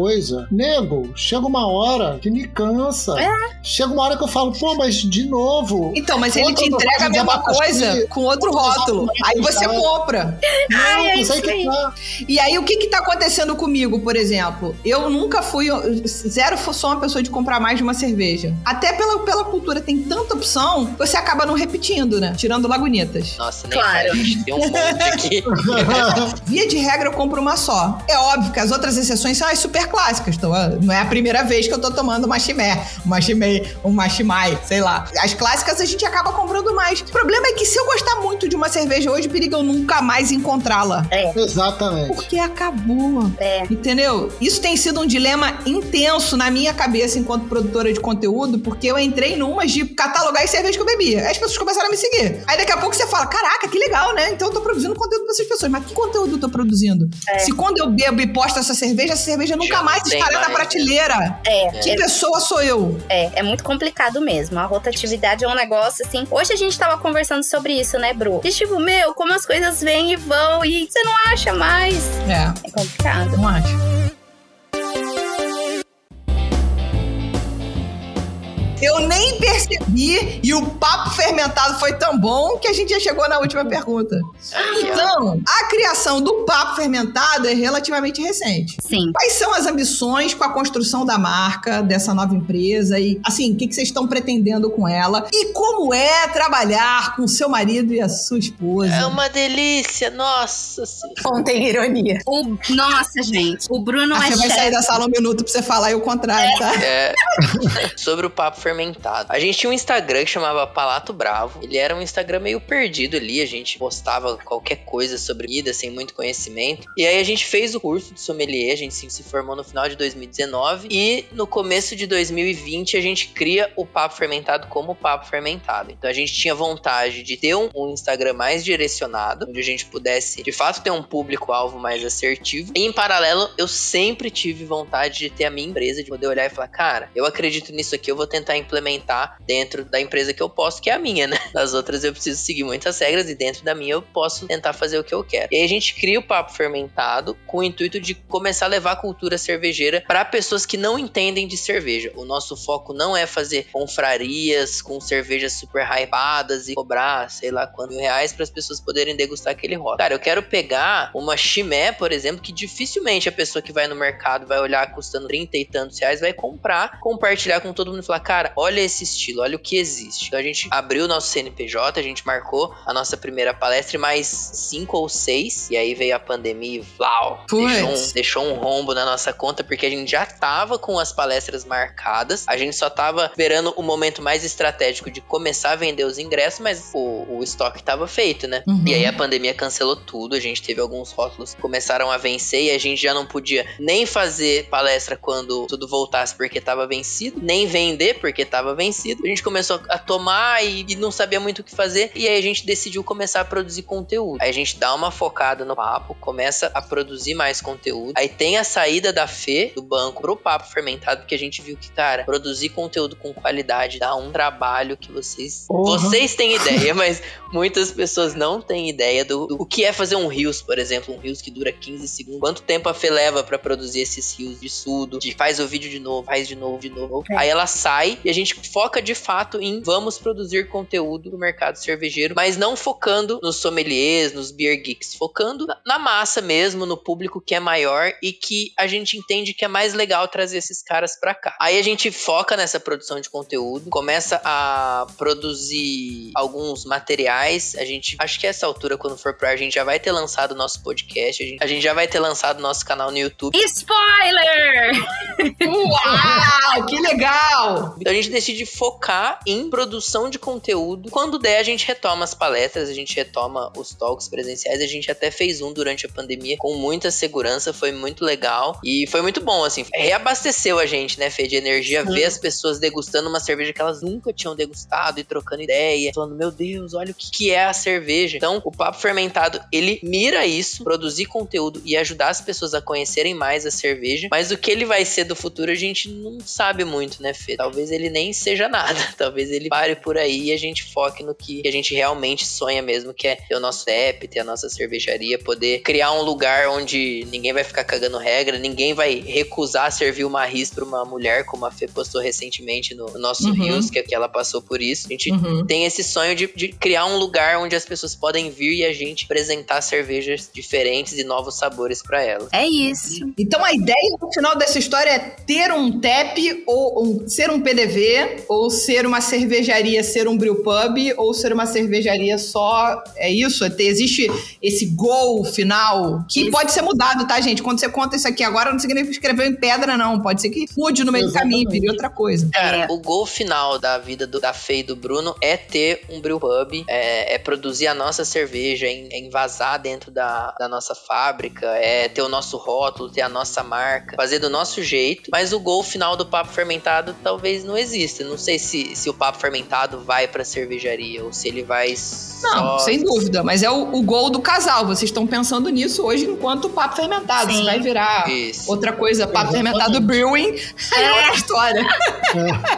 nego, chega uma hora que me cansa. Chega uma hora que eu falo, pô, mas de novo. Então, mas ele te entrega a mesma coisa com outro rótulo. Aí você compra. Não, Ai, é mas isso aí que tá. E aí, o que que tá acontecendo comigo, por exemplo? Eu nunca fui, zero sou uma pessoa de comprar mais de uma cerveja. Até pela, pela cultura tem tanta opção, você acaba não repetindo, né? Tirando Lagunitas. Nossa, nem Claro. fala, a gente tem um monte aqui. Via de regra, eu compro uma só. É óbvio que as outras exceções são as super clássicas. Então, ah, não é a primeira vez que eu tô tomando uma chimé, uma chimei, uma chimai, sei lá. As clássicas a gente acaba comprando mais. O problema é que se eu gostar muito de uma cerveja hoje, periga eu nunca mais encontrá-la. Exatamente. Porque acabou. É. Entendeu? Isso tem sido um dilema intenso na minha cabeça enquanto produtora de conteúdo, porque eu entrei numas de catalogar as cervejas que eu bebia. Aí as pessoas começaram a me seguir. Aí daqui a pouco você fala: caraca, que legal, né? Então eu tô produzindo conteúdo pra essas pessoas. Mas que conteúdo eu tô produzindo? Se quando eu bebo e posto essa cerveja, essa cerveja nunca Já mais não tem estará na mais, né? prateleira. É, Que é, pessoa sou eu? é, é muito complicado mesmo. A rotatividade é um negócio assim. Hoje a gente tava conversando sobre isso, né, Bru? E tipo, meu, como as coisas vêm e vão e você não acha mais. É, É complicado. não acho. Eu nem percebi e o papo fermentado foi tão bom que a gente já chegou na última pergunta. Então, a criação do papo fermentado é relativamente recente. Sim. Quais são as ambições com a construção da marca, dessa nova empresa? E, assim, o que que vocês estão pretendendo com ela? E como é trabalhar com seu marido e a sua esposa? É uma delícia, nossa senhora. Contém ironia. O, nossa, gente. O Bruno Ah, é você vai sair chefe. da sala um minuto pra você falar e o contrário, tá? É, Sobre o papo fermentado. A gente tinha um Instagram que chamava Palato Bravo. Ele era um Instagram meio perdido ali. A gente postava qualquer coisa sobre vida, sem muito conhecimento. E aí a gente fez o curso de sommelier. A gente se formou no final de 2019. E no começo de 2020 a gente cria o papo fermentado como papo fermentado. Então a gente tinha vontade de ter um Instagram mais direcionado, onde a gente pudesse de fato ter um público-alvo mais assertivo. E em paralelo, eu sempre tive vontade de ter a minha empresa, de poder olhar e falar, cara, eu acredito nisso aqui, eu vou tentar implementar dentro da empresa que eu posso, que é a minha, né? Das outras eu preciso seguir muitas regras e dentro da minha eu posso tentar fazer o que eu quero. E aí a gente cria o papo fermentado com o intuito de começar a levar a cultura cervejeira para pessoas que não entendem de cerveja. O nosso foco não é fazer confrarias com cervejas super hypadas e cobrar, sei lá, quantos mil reais para as pessoas poderem degustar aquele rótulo. Cara, eu quero pegar uma chimé, por exemplo, que dificilmente a pessoa que vai no mercado vai olhar custando 30 e tantos reais, vai comprar, compartilhar com todo mundo e falar, cara, olha esse estilo, olha o que existe. Então a gente abriu o nosso CNPJ, a gente marcou a nossa primeira palestra e mais cinco ou seis, e aí veio a pandemia e flau, deixou um, deixou um rombo na nossa conta, porque a gente já tava com as palestras marcadas, a gente só tava esperando o momento mais estratégico de começar a vender os ingressos, mas o, o estoque tava feito, né? Uhum. E aí a pandemia cancelou tudo, a gente teve alguns rótulos que começaram a vencer e a gente já não podia nem fazer palestra quando tudo voltasse porque tava vencido, nem vender porque tava vencido. A gente começou a tomar e, e não sabia muito o que fazer, e aí a gente decidiu começar a produzir conteúdo. Aí a gente dá uma focada no papo, começa a produzir mais conteúdo. Aí tem a saída da Fê, do banco, pro papo fermentado, porque a gente viu que, cara, produzir conteúdo com qualidade dá um trabalho que vocês. Uhum. Vocês têm ideia, mas muitas pessoas não têm ideia do, do o que é fazer um Rios, por exemplo, um Rios que dura 15 segundos. Quanto tempo a Fê leva pra produzir esses Rios de sudo, de faz o vídeo de novo, faz de novo, de novo. É. Aí ela sai e a gente foca de fato em vamos produzir conteúdo no mercado cervejeiro, mas não focando nos sommeliers, nos beer geeks, focando na, massa mesmo, no público que é maior e que a gente entende que é mais legal trazer esses caras pra cá. Aí a gente foca nessa produção de conteúdo, começa a produzir alguns materiais. A gente, acho que essa altura, quando for pro ar, a gente já vai ter lançado o nosso podcast, a gente, a gente já vai ter lançado o nosso canal no YouTube. Spoiler! Uau, que legal! Então a gente decide focar em produção de conteúdo. Quando der, a gente retoma as palestras, a gente retoma os talks presenciais. A gente até fez um durante a pandemia com muita segurança, foi muito legal e foi muito bom, assim. Reabasteceu a gente, né, Fê, de energia, ver as pessoas degustando uma cerveja que elas nunca tinham degustado e trocando ideia, falando, meu Deus, olha o que, que é a cerveja. Então, o Papo Fermentado, ele mira isso, produzir conteúdo e ajudar as pessoas a conhecerem mais a cerveja, mas o que ele vai ser do futuro a gente não sabe muito, né, Fê? Talvez ele nem seja nada, talvez ele pare por aí e a gente foque no que a gente realmente sonha mesmo, que é ter o nosso app, ter a nossa cervejaria, poder criar um lugar onde ninguém vai ficar cagando regra, ninguém vai recusar servir uma RIS pra uma mulher, como a Fê postou recentemente no nosso Uhum. Rios, que, que ela passou por isso. A gente Uhum. tem esse sonho de, de criar um lugar onde as pessoas podem vir e a gente apresentar cervejas diferentes e novos sabores pra elas. É isso. Então a ideia no final dessa história é ter um TEP ou um- ser um PDV ou ser uma cervejaria, ser um brew pub ou ser uma cervejaria só. É isso? É ter- existe esse goal final que Isso. pode ser mudado, tá, gente? Quando você conta isso aqui agora, não significa que escreveu em pedra, não. Pode ser que mude no meio do caminho, vire outra coisa. Cara, É. o gol final da vida do- da Fê e do Bruno é ter um brew pub, é, é produzir a nossa cerveja, é, em- é envasar dentro da, da nossa fábrica, é ter o nosso rótulo, ter a nossa marca, fazer do nosso jeito. Mas o gol final do papo fermentado talvez não exista. Não sei se, se o papo fermentado vai pra cervejaria ou se ele vai Não, só. sem dúvida. Mas é o, o gol do casal. Vocês estão pensando nisso hoje enquanto papo fermentado. Sim. Se vai virar Isso. outra coisa, papo Exatamente. fermentado brewing, é outra história. É,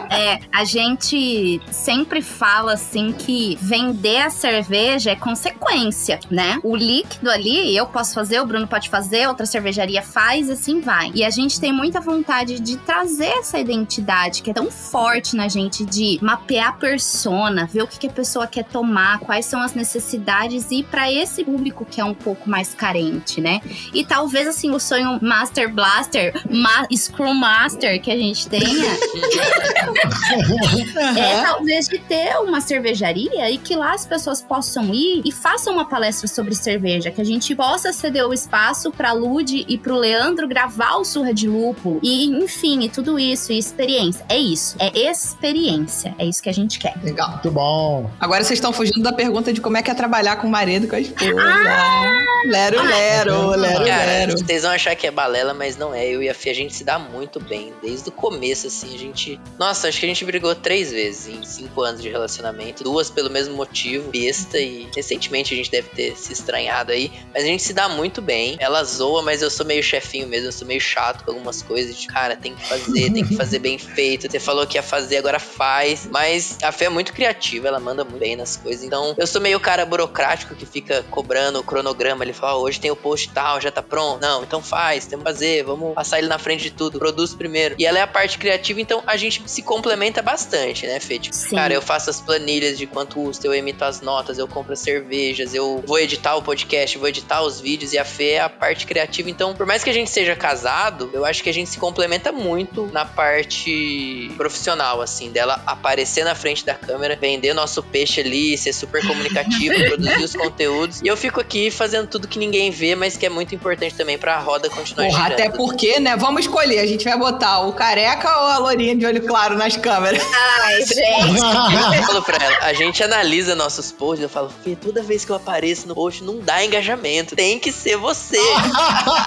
a gente sempre fala assim que vender a cerveja é consequência, né? O líquido ali, eu posso fazer, o Bruno pode fazer, outra cervejaria faz, assim vai. E a gente tem muita vontade de trazer essa identidade que é tão forte na gente de mapear a persona, ver o que, que a pessoa quer tomar, quais são as necessidades e para esse público que é um pouco mais carente, né? E talvez assim o sonho Master Blaster, ma Scrum Master que a gente tenha é talvez de ter uma cervejaria e que lá as pessoas possam ir e façam uma palestra sobre cerveja, que a gente possa ceder o espaço pra Lude e pro Leandro gravar o Surra de Lúpulo. E, enfim, e tudo isso. e experiência. É isso. É experiência. É isso que a gente quer. Legal. Muito bom. Agora vocês estão fugindo da pergunta de como é que é trabalhar com o marido com a esposa. Ah! lero, lero, lero, Cara, lero. vocês vão achar que é balela, mas não é. Eu e a Fê, a gente se dá muito bem. Desde o começo, assim, a gente. Nossa, acho que a gente brigou três vezes em cinco anos de relacionamento. Duas pelo mesmo motivo, besta, e recentemente a gente deve ter se estranhado aí. Mas a gente se dá muito bem. Ela zoa, mas eu sou meio chefinho mesmo, eu sou meio chato com algumas coisas. Cara, tem que fazer, tem que fazer bem feito. Você falou que ia fazer, agora faz. Mas a Fê é muito criativa, ela manda muito bem nas coisas. Então, eu sou meio cara burocrático que fica cobrando o cronograma. Ele fala, "Ó, hoje tem o post tal, já tá pronto. Não, então faz, temos que fazer, vamos passar ele na frente de tudo, produz primeiro. E ela é a parte criativa, então a gente se complementa bastante, né, Fê? Tipo, Sim. cara, eu faço as planilhas de quanto custa, eu emito as notas, eu compro as cervejas, eu vou editar o podcast, vou editar os vídeos e a Fê é a parte criativa. Então, por mais que a gente seja casado, eu acho que a gente se complementa muito na parte profissional, assim, dela aparecer na frente da câmera, vender nosso peixe ali, ser super comunicativo, produzir os conteúdos. E eu fico aqui fazendo tudo que ninguém vê, mas que é muito importante também pra roda continuar Porra, girando. até porque, né? Vamos escolher. A gente vai botar o careca ou a lourinha de olho claro nas câmeras? Ai, gente. Eu falo pra ela, a gente analisa nossos posts, eu falo, Fê, toda vez que eu apareço no post, não dá engajamento, tem que ser você.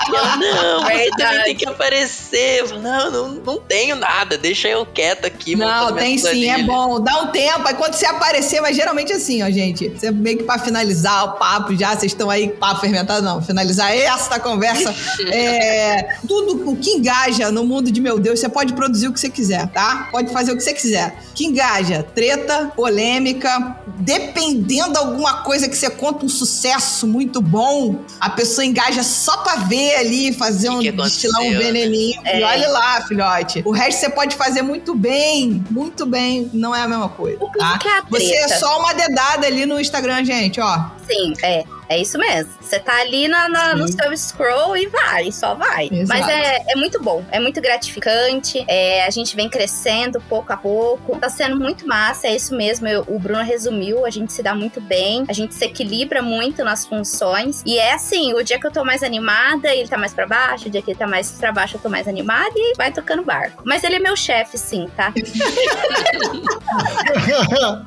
E ela, não, você também tem que aparecer. Eu falo, não, não, não tenho nada, deixa eu quieto aqui. Não, tem sim, é planilhas." bom. Dá um tempo, aí quando você aparecer, mas geralmente é assim, ó, gente. Você meio que pra finalizar o papo já, vocês estão aí, papo fermentado, não. Finalizar essa conversa. é, tudo o que engaja no mundo de meu Deus, você pode produzir o que você quiser, tá? Pode fazer o que você quiser. Que engaja? Treta, polêmica, dependendo de alguma coisa que você conta um sucesso muito bom, a pessoa engaja só pra ver ali, fazer um, que destilar um né? veneninho. E É. olha lá, filhote. O resto você pode fazer muito bem, muito bem. Não é a mesma coisa, O tá? que é a Você é treta? só uma dedada ali no Instagram, gente, ó. Sim, é. É isso mesmo. Você tá ali na, na- no seu scroll e vai, só vai. Exato. Mas é, é muito bom, é muito gratificante. é, a gente vem crescendo pouco a pouco. Tá sendo muito massa, é isso mesmo. eu- o Bruno resumiu, a gente se dá muito bem, a gente se equilibra muito nas funções. E é assim, o dia que eu tô mais animada, ele tá mais pra baixo, o dia que ele tá mais pra baixo, eu tô mais animada e vai tocando barco. Mas ele é meu chefe, sim, tá?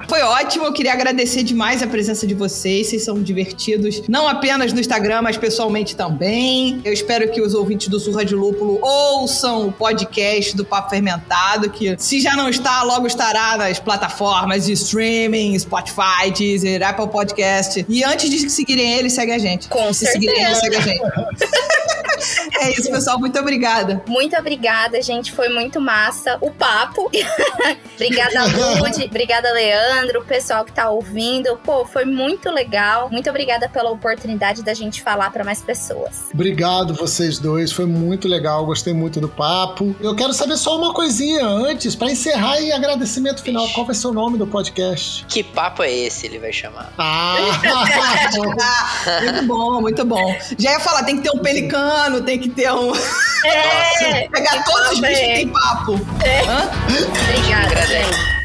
Foi ótimo, eu queria agradecer demais a presença de vocês. Vocês são divertidos, não apenas no Instagram, mas pessoalmente também. Eu espero que os ouvintes do Surra de Lúpulo ouçam o podcast do Papo Fermentado, que se já não está, logo estará nas plataformas de streaming, Spotify, Deezer, Apple Podcast. E antes de seguirem ele, segue a gente. Com se seguirem ele, segue a gente. é isso, pessoal. Muito obrigada. Muito obrigada, gente. Foi muito massa o papo. obrigada, Lud. obrigada, Leandro. O pessoal que tá ouvindo. Pô, foi muito legal. Muito obrigada pela oportunidade da gente falar para mais pessoas. Obrigado vocês dois, foi muito legal, gostei muito do papo. Eu quero saber só uma coisinha antes, pra encerrar e agradecimento final. Qual vai ser o nome do podcast? Que papo é esse, ele vai chamar? Ah! Muito bom, muito bom. Já ia falar, tem que ter um pelicano, tem que ter um. É, Pegar todos os bichos que tem papo. obrigada, gente.